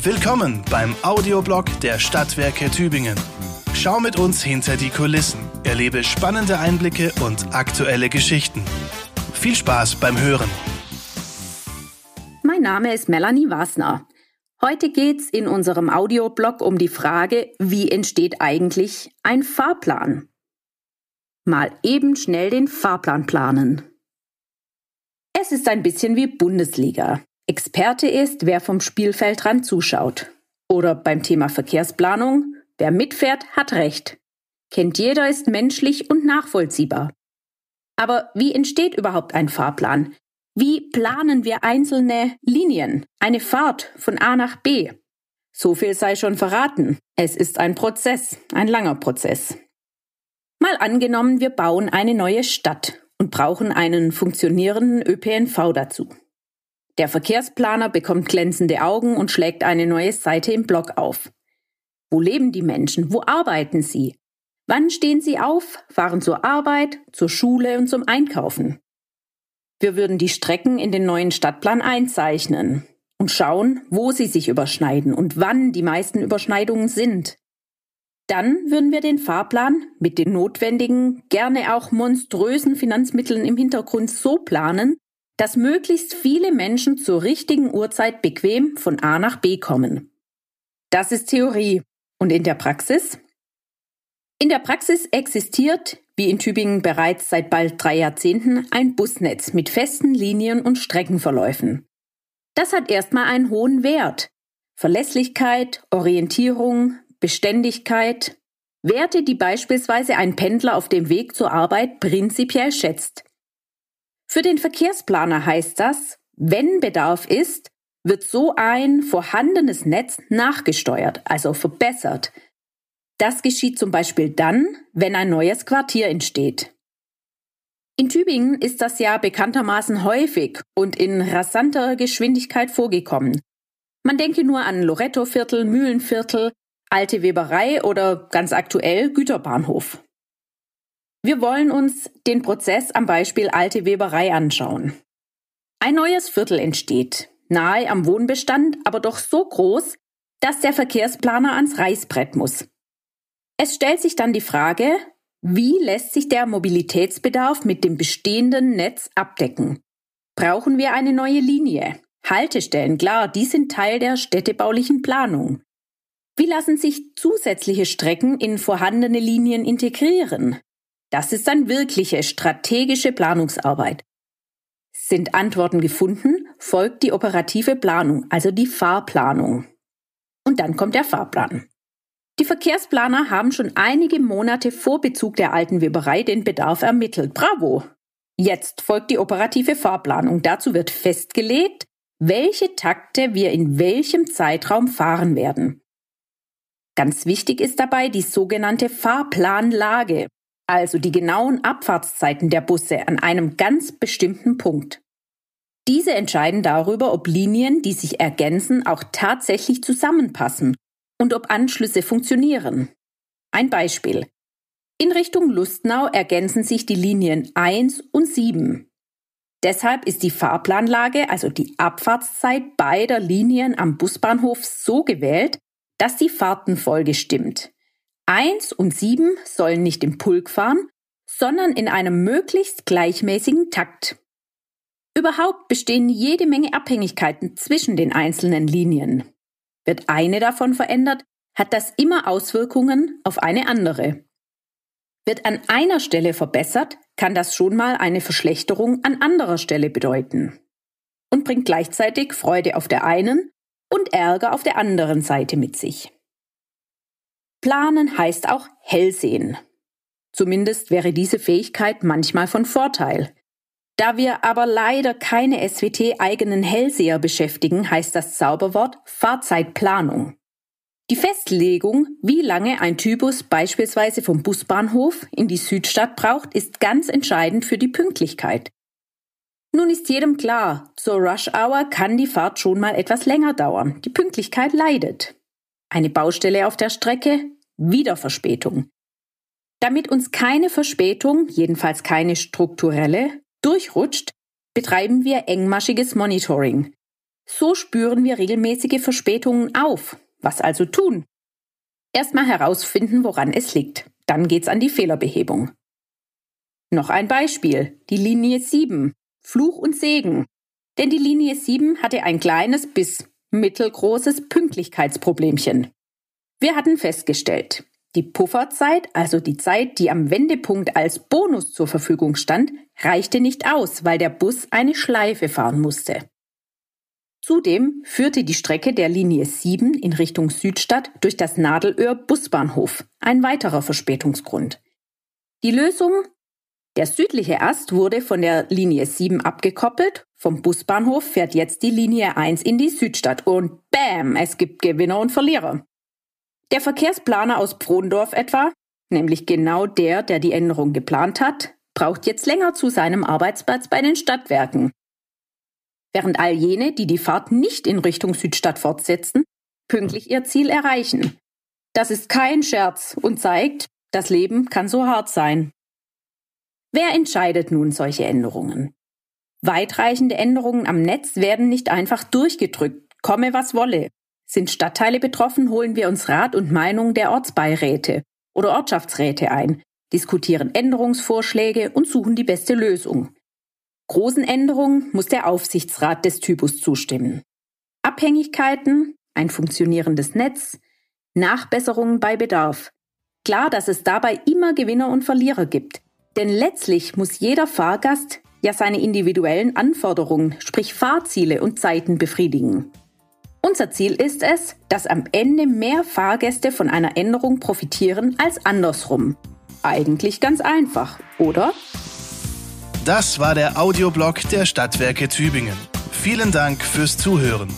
Willkommen beim Audioblog der Stadtwerke Tübingen. Schau mit uns hinter die Kulissen, erlebe spannende Einblicke und aktuelle Geschichten. Viel Spaß beim Hören. Mein Name ist Melanie Wasner. Heute geht's in unserem Audioblog um die Frage, wie entsteht eigentlich ein Fahrplan? Mal eben schnell den Fahrplan planen. Es ist ein bisschen wie Bundesliga. Experte ist, wer vom Spielfeldrand zuschaut. Oder beim Thema Verkehrsplanung, wer mitfährt, hat Recht. Kennt jeder, ist menschlich und nachvollziehbar. Aber wie entsteht überhaupt ein Fahrplan? Wie planen wir einzelne Linien, eine Fahrt von A nach B? So viel sei schon verraten. Es ist ein Prozess, ein langer Prozess. Mal angenommen, wir bauen eine neue Stadt und brauchen einen funktionierenden ÖPNV dazu. Der Verkehrsplaner bekommt glänzende Augen und schlägt eine neue Seite im Blog auf. Wo leben die Menschen? Wo arbeiten sie? Wann stehen sie auf, fahren zur Arbeit, zur Schule und zum Einkaufen? Wir würden die Strecken in den neuen Stadtplan einzeichnen und schauen, wo sie sich überschneiden und wann die meisten Überschneidungen sind. Dann würden wir den Fahrplan mit den notwendigen, gerne auch monströsen Finanzmitteln im Hintergrund so planen, dass möglichst viele Menschen zur richtigen Uhrzeit bequem von A nach B kommen. Das ist Theorie. Und in der Praxis? In der Praxis existiert, wie in Tübingen bereits seit bald drei Jahrzehnten, ein Busnetz mit festen Linien und Streckenverläufen. Das hat erstmal einen hohen Wert. Verlässlichkeit, Orientierung, Beständigkeit, Werte, die beispielsweise ein Pendler auf dem Weg zur Arbeit prinzipiell schätzt. Für den Verkehrsplaner heißt das, wenn Bedarf ist, wird so ein vorhandenes Netz nachgesteuert, also verbessert. Das geschieht zum Beispiel dann, wenn ein neues Quartier entsteht. In Tübingen ist das ja bekanntermaßen häufig und in rasanter Geschwindigkeit vorgekommen. Man denke nur an Lorettoviertel, Mühlenviertel, alte Weberei oder ganz aktuell Güterbahnhof. Wir wollen uns den Prozess am Beispiel alte Weberei anschauen. Ein neues Viertel entsteht, nahe am Wohnbestand, aber doch so groß, dass der Verkehrsplaner ans Reißbrett muss. Es stellt sich dann die Frage, wie lässt sich der Mobilitätsbedarf mit dem bestehenden Netz abdecken? Brauchen wir eine neue Linie? Haltestellen, klar, die sind Teil der städtebaulichen Planung. Wie lassen sich zusätzliche Strecken in vorhandene Linien integrieren? Das ist dann wirkliche strategische Planungsarbeit. Sind Antworten gefunden, folgt die operative Planung, also die Fahrplanung. Und dann kommt der Fahrplan. Die Verkehrsplaner haben schon einige Monate vor Bezug der alten Weberei den Bedarf ermittelt. Bravo! Jetzt folgt die operative Fahrplanung. Dazu wird festgelegt, welche Takte wir in welchem Zeitraum fahren werden. Ganz wichtig ist dabei die sogenannte Fahrplanlage also die genauen Abfahrtszeiten der Busse an einem ganz bestimmten Punkt. Diese entscheiden darüber, ob Linien, die sich ergänzen, auch tatsächlich zusammenpassen und ob Anschlüsse funktionieren. Ein Beispiel. In Richtung Lustnau ergänzen sich die Linien 1 und 7. Deshalb ist die Fahrplanlage, also die Abfahrtszeit beider Linien am Busbahnhof so gewählt, dass die Fahrtenfolge stimmt. Eins und sieben sollen nicht im Pulk fahren, sondern in einem möglichst gleichmäßigen Takt. Überhaupt bestehen jede Menge Abhängigkeiten zwischen den einzelnen Linien. Wird eine davon verändert, hat das immer Auswirkungen auf eine andere. Wird an einer Stelle verbessert, kann das schon mal eine Verschlechterung an anderer Stelle bedeuten und bringt gleichzeitig Freude auf der einen und Ärger auf der anderen Seite mit sich. Planen heißt auch hellsehen. Zumindest wäre diese Fähigkeit manchmal von Vorteil. Da wir aber leider keine SWT-eigenen Hellseher beschäftigen, heißt das Zauberwort Fahrzeitplanung. Die Festlegung, wie lange ein Typus beispielsweise vom Busbahnhof in die Südstadt braucht, ist ganz entscheidend für die Pünktlichkeit. Nun ist jedem klar, zur Rush Hour kann die Fahrt schon mal etwas länger dauern. Die Pünktlichkeit leidet. Eine Baustelle auf der Strecke, wieder Verspätung. Damit uns keine Verspätung, jedenfalls keine strukturelle, durchrutscht, betreiben wir engmaschiges Monitoring. So spüren wir regelmäßige Verspätungen auf. Was also tun? Erstmal herausfinden, woran es liegt. Dann geht's an die Fehlerbehebung. Noch ein Beispiel. Die Linie 7. Fluch und Segen. Denn die Linie 7 hatte ein kleines bis mittelgroßes Pünktlichkeitsproblemchen. Wir hatten festgestellt, die Pufferzeit, also die Zeit, die am Wendepunkt als Bonus zur Verfügung stand, reichte nicht aus, weil der Bus eine Schleife fahren musste. Zudem führte die Strecke der Linie 7 in Richtung Südstadt durch das Nadelöhr Busbahnhof, ein weiterer Verspätungsgrund. Die Lösung? Der südliche Ast wurde von der Linie 7 abgekoppelt, vom Busbahnhof fährt jetzt die Linie 1 in die Südstadt und bam, es gibt Gewinner und Verlierer. Der Verkehrsplaner aus Pfrondorf etwa, nämlich genau der, der die Änderung geplant hat, braucht jetzt länger zu seinem Arbeitsplatz bei den Stadtwerken. Während all jene, die die Fahrt nicht in Richtung Südstadt fortsetzen, pünktlich ihr Ziel erreichen. Das ist kein Scherz und zeigt, das Leben kann so hart sein. Wer entscheidet nun solche Änderungen? Weitreichende Änderungen am Netz werden nicht einfach durchgedrückt, komme was wolle. Sind Stadtteile betroffen, holen wir uns Rat und Meinung der Ortsbeiräte oder Ortschaftsräte ein, diskutieren Änderungsvorschläge und suchen die beste Lösung. Großen Änderungen muss der Aufsichtsrat des Typus zustimmen. Abhängigkeiten, ein funktionierendes Netz, Nachbesserungen bei Bedarf. Klar, dass es dabei immer Gewinner und Verlierer gibt. Denn letztlich muss jeder Fahrgast ja seine individuellen Anforderungen, sprich Fahrziele und Zeiten befriedigen. Unser Ziel ist es, dass am Ende mehr Fahrgäste von einer Änderung profitieren als andersrum. Eigentlich ganz einfach, oder? Das war der Audioblog der Stadtwerke Tübingen. Vielen Dank fürs Zuhören.